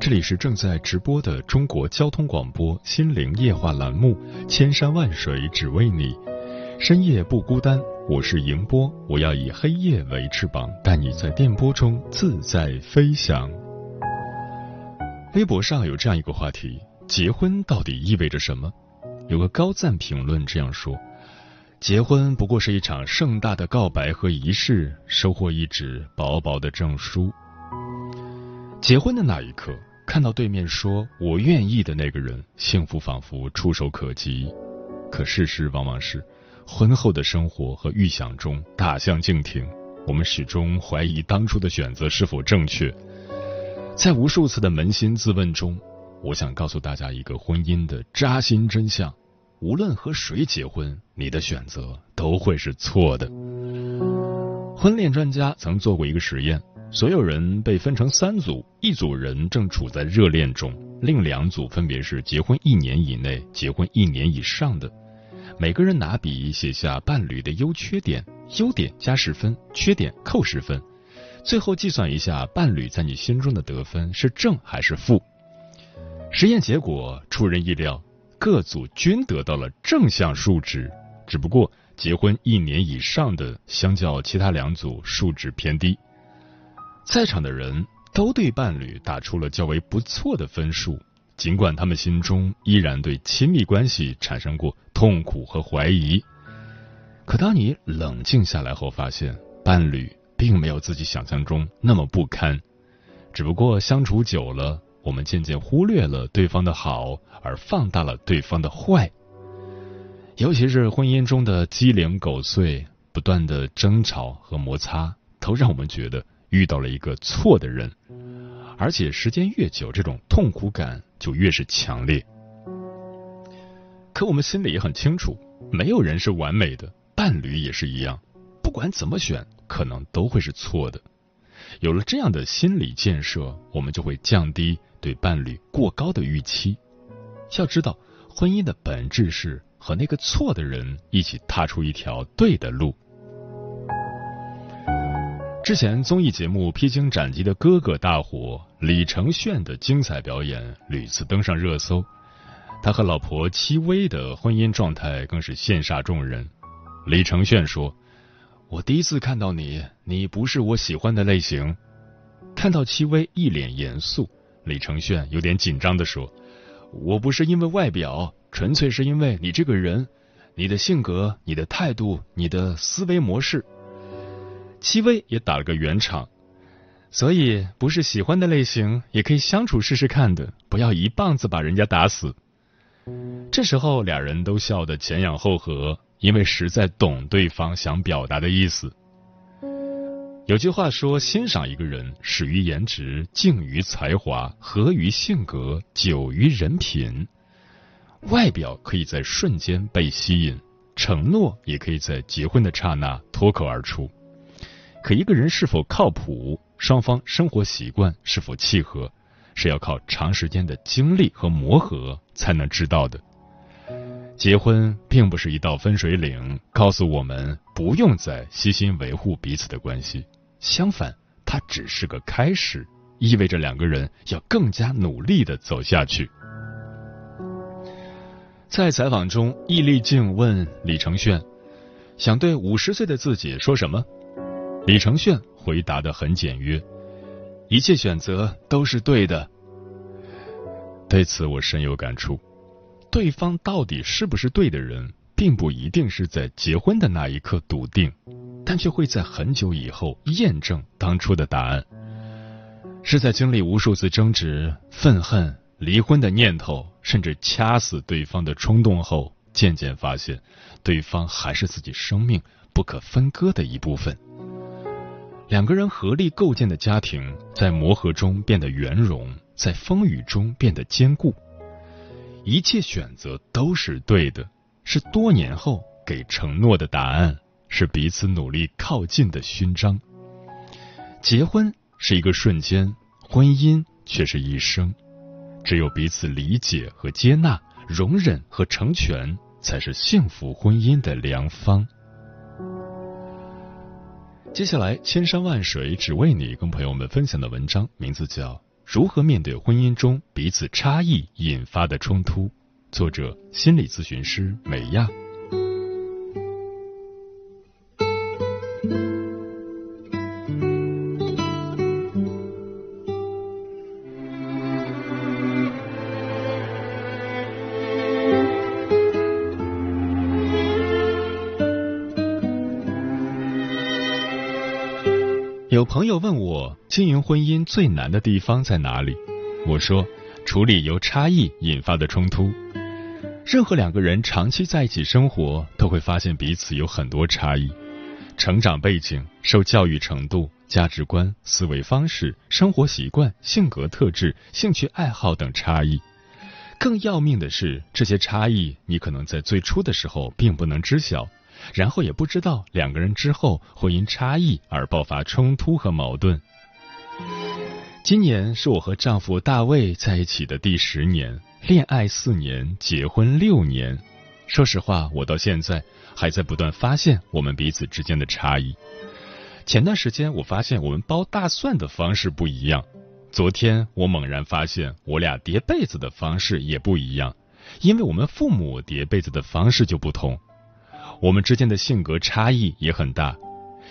这里是正在直播的中国交通广播心灵夜话栏目《千山万水只为你》，深夜不孤单，我是迎波，我要以黑夜为翅膀，带你在电波中自在飞翔。微博上有这样一个话题：结婚到底意味着什么？有个高赞评论这样说。结婚不过是一场盛大的告白和仪式，收获一纸薄薄的证书。结婚的那一刻，看到对面说“我愿意”的那个人，幸福仿佛触手可及。可事实往往是，婚后的生活和预想中大相径庭。我们始终怀疑当初的选择是否正确。在无数次的扪心自问中，我想告诉大家一个婚姻的扎心真相。无论和谁结婚，你的选择都会是错的。婚恋专家曾做过一个实验，所有人被分成三组，一组人正处在热恋中，另两组分别是结婚一年以内、结婚一年以上的。每个人拿笔写下伴侣的优缺点，优点加十分，缺点扣十分，最后计算一下伴侣在你心中的得分是正还是负。实验结果出人意料。各组均得到了正向数值，只不过结婚一年以上的相较其他两组数值偏低。在场的人都对伴侣打出了较为不错的分数，尽管他们心中依然对亲密关系产生过痛苦和怀疑。可当你冷静下来后，发现伴侣并没有自己想象中那么不堪，只不过相处久了。我们渐渐忽略了对方的好，而放大了对方的坏。尤其是婚姻中的鸡零狗碎、不断的争吵和摩擦，都让我们觉得遇到了一个错的人。而且时间越久，这种痛苦感就越是强烈。可我们心里也很清楚，没有人是完美的，伴侣也是一样。不管怎么选，可能都会是错的。有了这样的心理建设，我们就会降低。对伴侣过高的预期，要知道，婚姻的本质是和那个错的人一起踏出一条对的路。之前综艺节目《披荆斩棘的哥哥》大火，李承铉的精彩表演屡次登上热搜，他和老婆戚薇的婚姻状态更是羡煞众人。李承铉说：“我第一次看到你，你不是我喜欢的类型。”看到戚薇一脸严肃。李承铉有点紧张的说：“我不是因为外表，纯粹是因为你这个人，你的性格、你的态度、你的思维模式。”戚薇也打了个圆场，所以不是喜欢的类型也可以相处试试看的，不要一棒子把人家打死。这时候俩人都笑得前仰后合，因为实在懂对方想表达的意思。有句话说：“欣赏一个人，始于颜值，敬于才华，合于性格，久于人品。外表可以在瞬间被吸引，承诺也可以在结婚的刹那脱口而出。可一个人是否靠谱，双方生活习惯是否契合，是要靠长时间的经历和磨合才能知道的。结婚并不是一道分水岭，告诉我们不用再悉心维护彼此的关系。”相反，它只是个开始，意味着两个人要更加努力的走下去。在采访中，易立竞问李承铉：“想对五十岁的自己说什么？”李承铉回答的很简约：“一切选择都是对的。”对此，我深有感触。对方到底是不是对的人，并不一定是在结婚的那一刻笃定，但却会在很久以后验证当初的答案。是在经历无数次争执、愤恨、离婚的念头，甚至掐死对方的冲动后，渐渐发现，对方还是自己生命不可分割的一部分。两个人合力构建的家庭，在磨合中变得圆融，在风雨中变得坚固。一切选择都是对的，是多年后给承诺的答案，是彼此努力靠近的勋章。结婚是一个瞬间，婚姻却是一生。只有彼此理解和接纳，容忍和成全，才是幸福婚姻的良方。接下来，千山万水只为你，跟朋友们分享的文章名字叫《如何面对婚姻中彼此差异引发的冲突》，作者心理咨询师美亚。朋友问我，经营婚姻最难的地方在哪里？我说，处理由差异引发的冲突。任何两个人长期在一起生活，都会发现彼此有很多差异：成长背景、受教育程度、价值观、思维方式、生活习惯、性格特质、兴趣爱好等差异。更要命的是，这些差异你可能在最初的时候并不能知晓。然后也不知道两个人之后会因差异而爆发冲突和矛盾。今年是我和丈夫大卫在一起的第十年，恋爱四年，结婚六年。说实话，我到现在还在不断发现我们彼此之间的差异。前段时间我发现我们剥大蒜的方式不一样，昨天我猛然发现我俩叠被子的方式也不一样，因为我们父母叠被子的方式就不同。我们之间的性格差异也很大，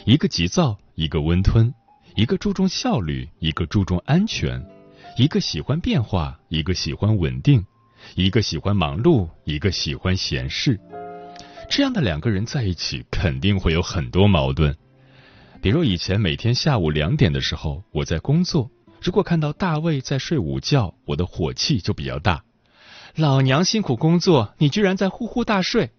一个急躁，一个温吞；一个注重效率，一个注重安全；一个喜欢变化，一个喜欢稳定；一个喜欢忙碌，一个喜欢闲适。这样的两个人在一起，肯定会有很多矛盾。比如以前每天下午两点的时候，我在工作，如果看到大卫在睡午觉，我的火气就比较大。老娘辛苦工作，你居然在呼呼大睡。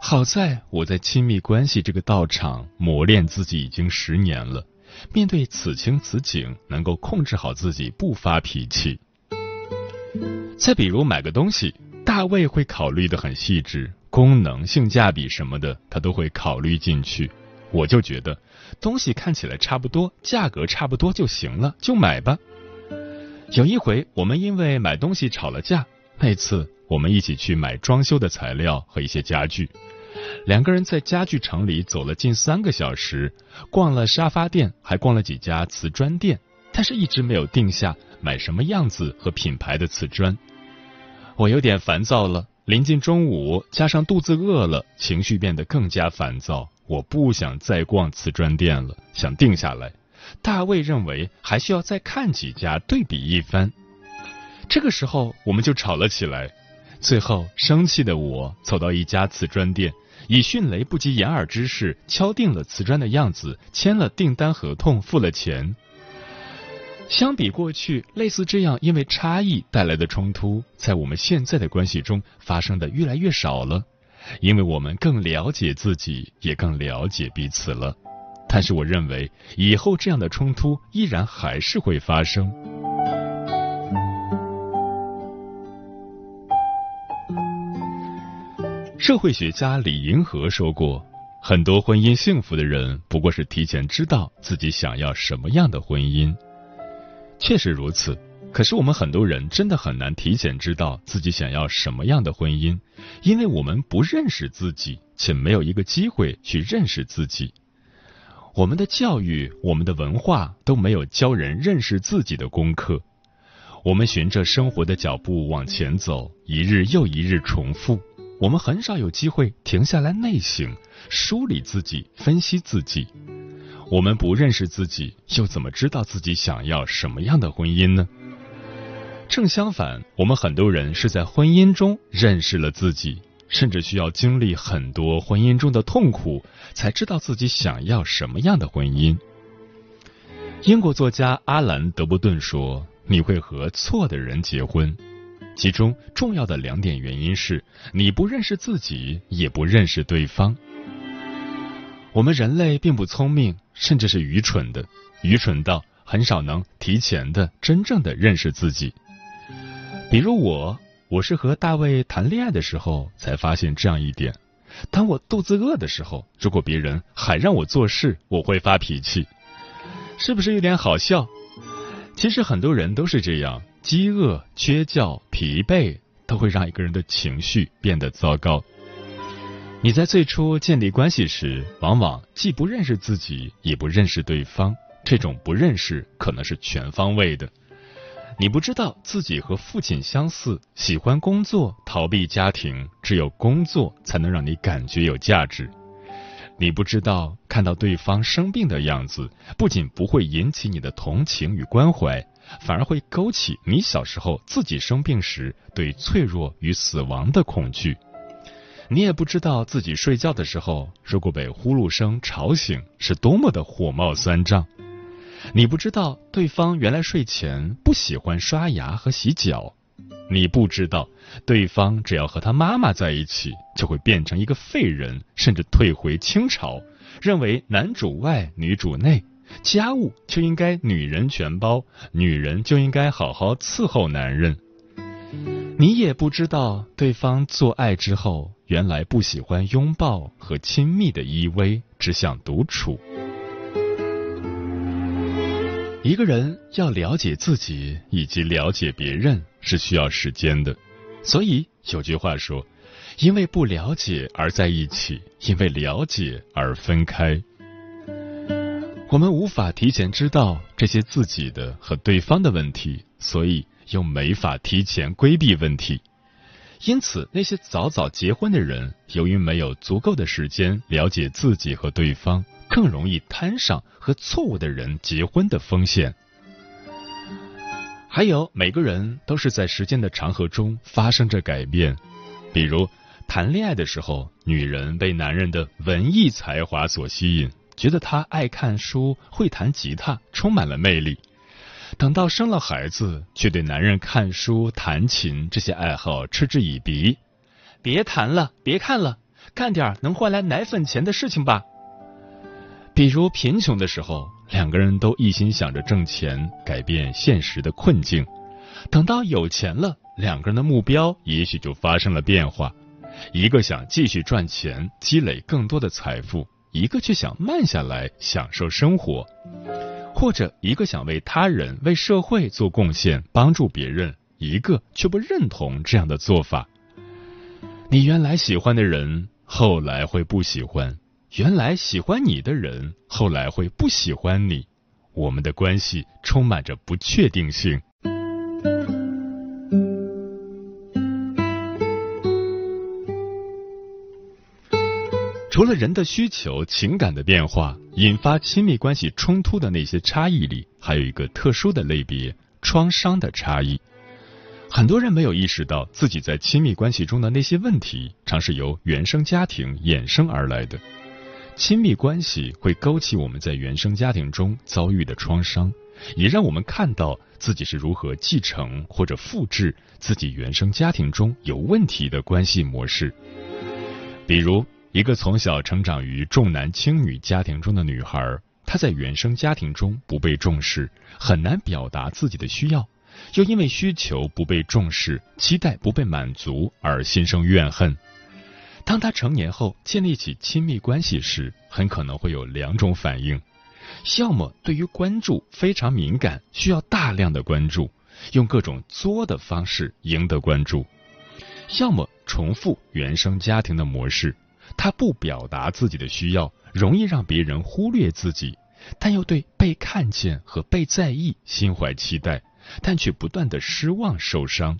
好在我在亲密关系这个道场磨练自己已经十年了，面对此情此景，能够控制好自己不发脾气。再比如买个东西，大卫会考虑的很细致，功能、性价比什么的他都会考虑进去。我就觉得东西看起来差不多，价格差不多就行了，就买吧。有一回我们因为买东西吵了架，那次我们一起去买装修的材料和一些家具。两个人在家具城里走了近三个小时，逛了沙发店，还逛了几家瓷砖店，但是一直没有定下买什么样子和品牌的瓷砖。我有点烦躁了。临近中午，加上肚子饿了，情绪变得更加烦躁。我不想再逛瓷砖店了，想定下来。大卫认为还需要再看几家，对比一番。这个时候，我们就吵了起来。最后，生气的我走到一家瓷砖店。以迅雷不及掩耳之势敲定了瓷砖的样子，签了订单合同，付了钱。相比过去，类似这样因为差异带来的冲突，在我们现在的关系中发生的越来越少了，因为我们更了解自己，也更了解彼此了。但是，我认为以后这样的冲突依然还是会发生。社会学家李银河说过，很多婚姻幸福的人，不过是提前知道自己想要什么样的婚姻。确实如此，可是我们很多人真的很难提前知道自己想要什么样的婚姻，因为我们不认识自己，且没有一个机会去认识自己。我们的教育、我们的文化都没有教人认识自己的功课。我们循着生活的脚步往前走，一日又一日重复。我们很少有机会停下来内省、梳理自己、分析自己。我们不认识自己，又怎么知道自己想要什么样的婚姻呢？正相反，我们很多人是在婚姻中认识了自己，甚至需要经历很多婚姻中的痛苦，才知道自己想要什么样的婚姻。英国作家阿兰·德伯顿说：“你会和错的人结婚，其中重要的两点原因是你不认识自己，也不认识对方。我们人类并不聪明，甚至是愚蠢的，愚蠢到很少能提前的真正的认识自己。”比如我，我是和大卫谈恋爱的时候才发现这样一点：当我肚子饿的时候，如果别人还让我做事，我会发脾气，是不是有点好笑？其实很多人都是这样，饥饿、缺觉、疲惫都会让一个人的情绪变得糟糕。你在最初建立关系时，往往既不认识自己，也不认识对方，这种不认识可能是全方位的。你不知道自己和父亲相似，喜欢工作，逃避家庭，只有工作才能让你感觉有价值。你不知道看到对方生病的样子，不仅不会引起你的同情与关怀，反而会勾起你小时候自己生病时对脆弱与死亡的恐惧。你也不知道自己睡觉的时候，如果被呼噜声吵醒，是多么的火冒三丈。你不知道对方原来睡前不喜欢刷牙和洗脚，你不知道对方只要和他妈妈在一起就会变成一个废人，甚至退回清朝，认为男主外女主内，家务就应该女人全包，女人就应该好好伺候男人。你也不知道对方做爱之后原来不喜欢拥抱和亲密的依偎，只想独处。一个人要了解自己以及了解别人是需要时间的，所以有句话说：“因为不了解而在一起，因为了解而分开。”我们无法提前知道这些自己的和对方的问题，所以又没法提前规避问题。因此，那些早早结婚的人，由于没有足够的时间了解自己和对方。更容易摊上和错误的人结婚的风险。还有，每个人都是在时间的长河中发生着改变。比如，谈恋爱的时候，女人被男人的文艺才华所吸引，觉得他爱看书、会弹吉他，充满了魅力。等到生了孩子，却对男人看书、弹琴这些爱好嗤之以鼻。别谈了，别看了，干点能换来奶粉钱的事情吧。比如贫穷的时候，两个人都一心想着挣钱，改变现实的困境；等到有钱了，两个人的目标也许就发生了变化。一个想继续赚钱，积累更多的财富；一个却想慢下来，享受生活。或者一个想为他人、为社会做贡献，帮助别人；一个却不认同这样的做法。你原来喜欢的人，后来会不喜欢。原来喜欢你的人，后来会不喜欢你。我们的关系充满着不确定性。除了人的需求、情感的变化，引发亲密关系冲突的那些差异里，还有一个特殊的类别——创伤的差异。很多人没有意识到自己在亲密关系中的那些问题，常是由原生家庭衍生而来的。亲密关系会勾起我们在原生家庭中遭遇的创伤，也让我们看到自己是如何继承或者复制自己原生家庭中有问题的关系模式。比如，一个从小成长于重男轻女家庭中的女孩，她在原生家庭中不被重视，很难表达自己的需要，又因为需求不被重视、期待不被满足而心生怨恨。当他成年后建立起亲密关系时，很可能会有两种反应：要么对于关注非常敏感，需要大量的关注，用各种作的方式赢得关注；要么重复原生家庭的模式，他不表达自己的需要，容易让别人忽略自己，但又对被看见和被在意心怀期待，但却不断的失望受伤。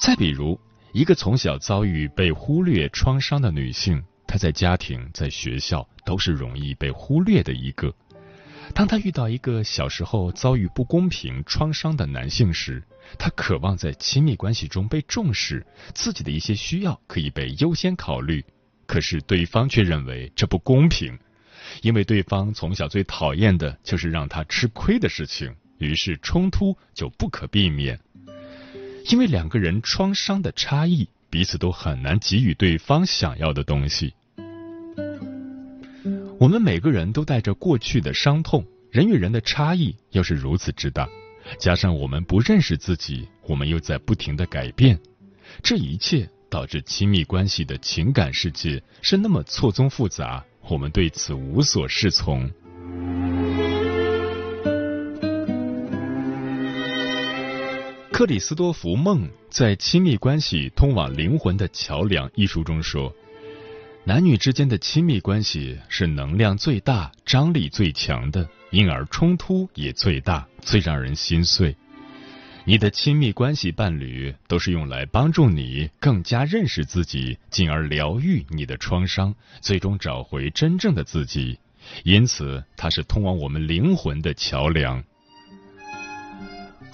再比如。一个从小遭遇被忽略创伤的女性，她在家庭、在学校都是容易被忽略的一个。当她遇到一个小时候遭遇不公平创伤的男性时，她渴望在亲密关系中被重视，自己的一些需要可以被优先考虑。可是对方却认为这不公平，因为对方从小最讨厌的就是让他吃亏的事情，于是冲突就不可避免。因为两个人创伤的差异，彼此都很难给予对方想要的东西。我们每个人都带着过去的伤痛，人与人的差异又是如此之大，加上我们不认识自己，我们又在不停的改变，这一切导致亲密关系的情感世界是那么错综复杂，我们对此无所适从。克里斯多福·梦在《亲密关系通往灵魂的桥梁》一书中说：“男女之间的亲密关系是能量最大、张力最强的，因而冲突也最大、最让人心碎。你的亲密关系伴侣都是用来帮助你更加认识自己，进而疗愈你的创伤，最终找回真正的自己。因此，它是通往我们灵魂的桥梁。”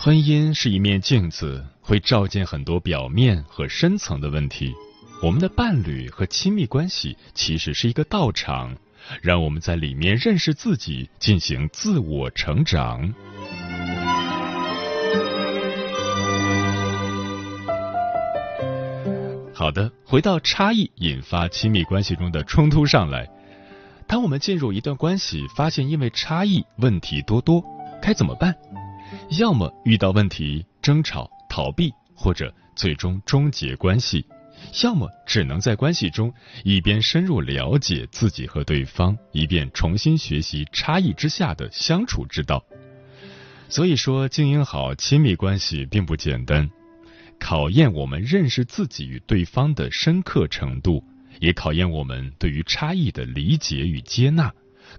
婚姻是一面镜子，会照见很多表面和深层的问题。我们的伴侣和亲密关系其实是一个道场，让我们在里面认识自己，进行自我成长。好的，回到差异引发亲密关系中的冲突上来。当我们进入一段关系，发现因为差异问题多多，该怎么办？要么遇到问题争吵逃避，或者最终终结关系；要么只能在关系中一边深入了解自己和对方，一边重新学习差异之下的相处之道。所以说，经营好亲密关系并不简单，考验我们认识自己与对方的深刻程度，也考验我们对于差异的理解与接纳。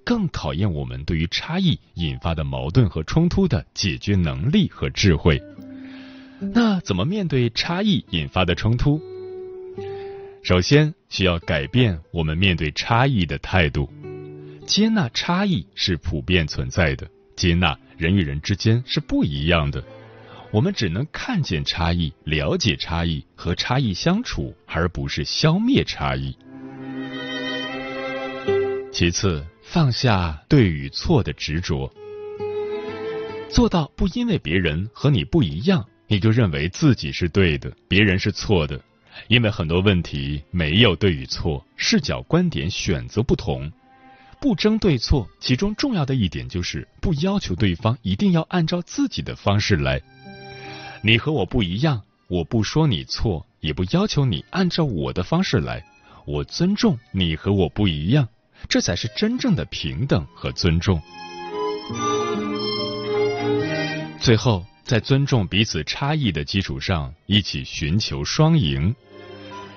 更考验我们对于差异引发的矛盾和冲突的解决能力和智慧。那怎么面对差异引发的冲突？首先需要改变我们面对差异的态度，接纳差异是普遍存在的，接纳人与人之间是不一样的。我们只能看见差异，了解差异，和差异相处，而不是消灭差异。其次。放下对与错的执着，做到不因为别人和你不一样，你就认为自己是对的，别人是错的。因为很多问题没有对与错，视角、观点、选择不同，不争对错。其中重要的一点就是不要求对方一定要按照自己的方式来。你和我不一样，我不说你错，也不要求你按照我的方式来。我尊重你和我不一样。这才是真正的平等和尊重。最后，在尊重彼此差异的基础上，一起寻求双赢。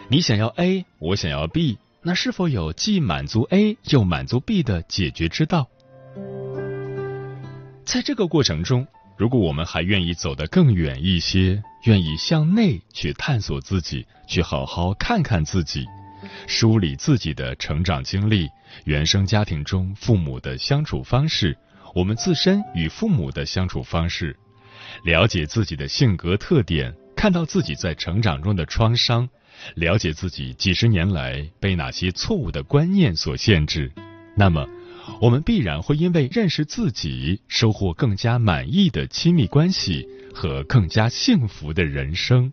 你想要 A，我想要 B，那是否有既满足 A 又满足 B 的解决之道？在这个过程中，如果我们还愿意走得更远一些，愿意向内去探索自己，去好好看看自己。梳理自己的成长经历，原生家庭中父母的相处方式，我们自身与父母的相处方式，了解自己的性格特点，看到自己在成长中的创伤，了解自己几十年来被哪些错误的观念所限制，那么，我们必然会因为认识自己，收获更加满意的亲密关系和更加幸福的人生。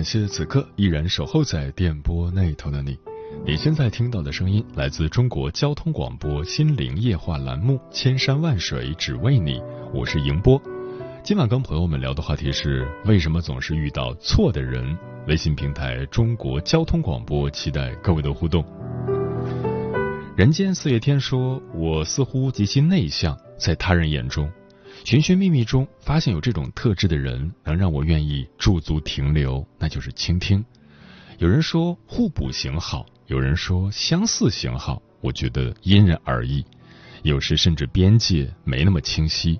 感谢此刻依然守候在电波那头的你。你现在听到的声音来自中国交通广播心灵夜话栏目《千山万水只为你》，我是迎波。今晚跟朋友们聊的话题是：为什么总是遇到错的人？微信平台中国交通广播期待各位的互动。人间四月天说：“我似乎极其内向，在他人眼中，寻寻觅觅中发现有这种特质的人，能让我愿意驻足停留，那就是倾听。”有人说互补型好，有人说相似型好，我觉得因人而异，有时甚至边界没那么清晰。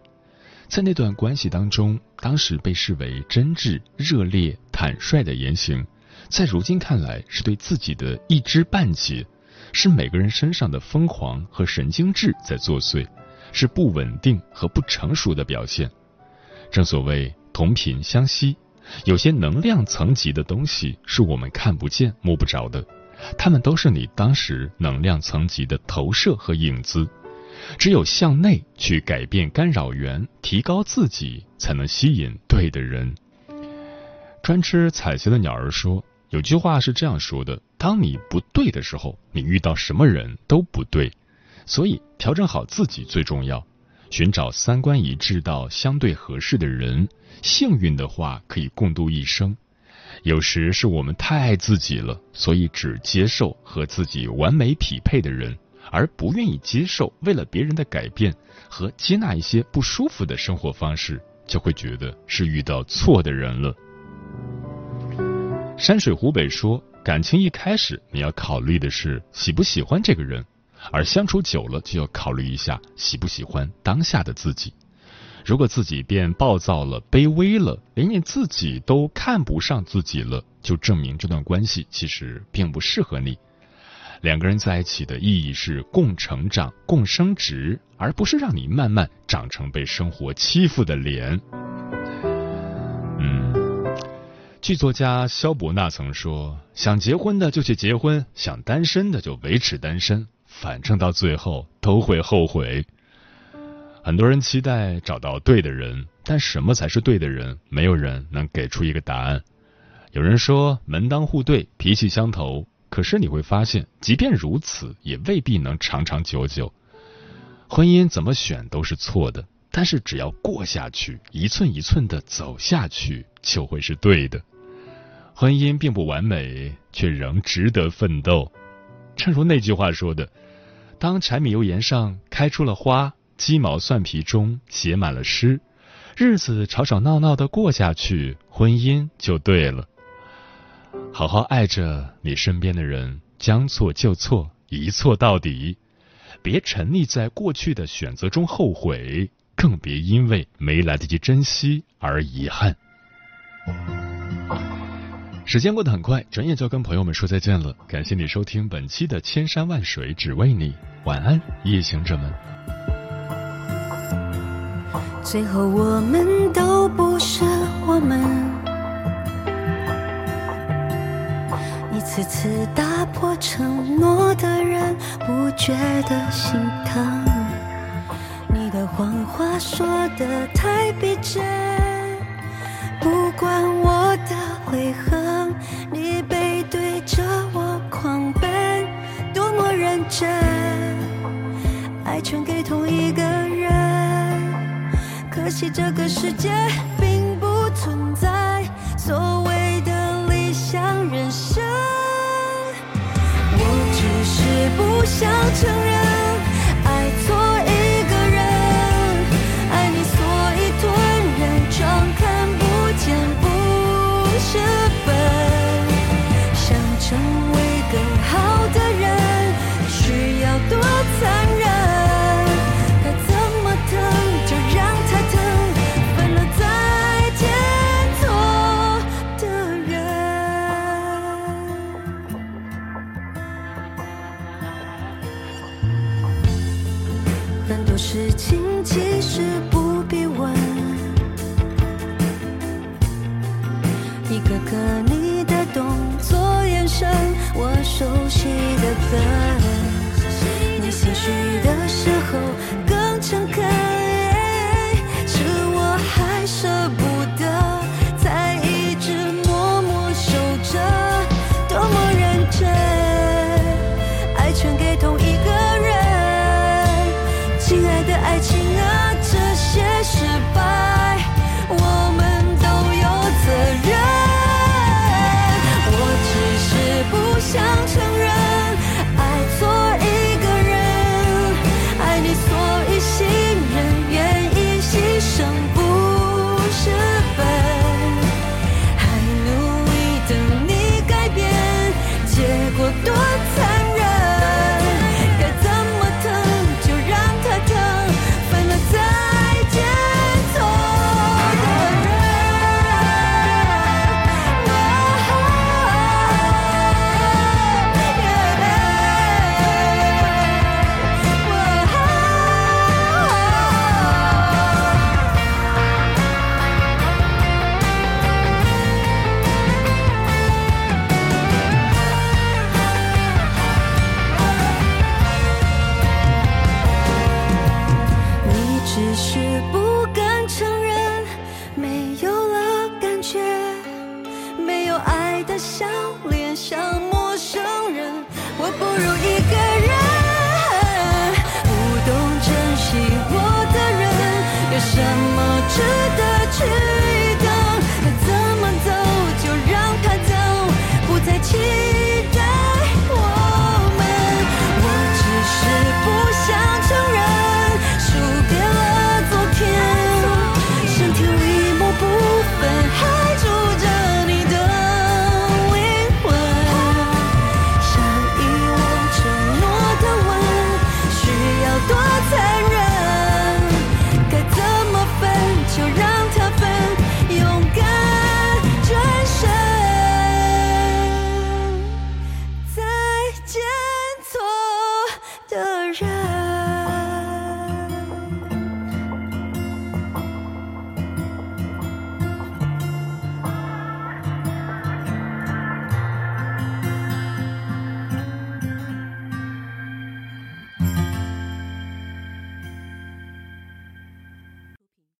在那段关系当中，当时被视为真挚、热烈、坦率的言行，在如今看来是对自己的一知半解。是每个人身上的疯狂和神经质在作祟，是不稳定和不成熟的表现。正所谓同频相吸，有些能量层级的东西是我们看不见摸不着的，它们都是你当时能量层级的投射和影子。只有向内去改变干扰源，提高自己，才能吸引对的人。专吃彩旗的鸟儿说。有句话是这样说的：当你不对的时候，你遇到什么人都不对，所以调整好自己最重要。寻找三观一致到相对合适的人，幸运的话可以共度一生。有时是我们太爱自己了，所以只接受和自己完美匹配的人，而不愿意接受为了别人的改变和接纳一些不舒服的生活方式，就会觉得是遇到错的人了。山水湖北说，感情一开始你要考虑的是喜不喜欢这个人，而相处久了就要考虑一下喜不喜欢当下的自己。如果自己变暴躁了、卑微了，连你自己都看不上自己了，就证明这段关系其实并不适合你。两个人在一起的意义是共成长、共升值，而不是让你慢慢长成被生活欺负的脸。嗯剧作家肖伯纳曾说：“想结婚的就去结婚，想单身的就维持单身，反正到最后都会后悔。”很多人期待找到对的人，但什么才是对的人？没有人能给出一个答案。有人说门当户对、脾气相投，可是你会发现，即便如此，也未必能长长久久。婚姻怎么选都是错的，但是只要过下去，一寸一寸的走下去，就会是对的。婚姻并不完美，却仍值得奋斗。正如那句话说的：“当柴米油盐上开出了花，鸡毛蒜皮中写满了诗，日子吵吵闹闹的过下去，婚姻就对了。”好好爱着你身边的人，将错就错，一错到底。别沉溺在过去的选择中后悔，更别因为没来得及珍惜而遗憾。时间过得很快，转眼就要跟朋友们说再见了。感谢你收听本期的《千山万水只为你》，晚安，夜行者们。最后我们都不是我们，一次次打破承诺的人，不觉得心疼。你的谎话说的太逼真，不管我的回真。爱全给同一个人，可惜这个世界并不存在所谓的理想人生。我只是不想承认。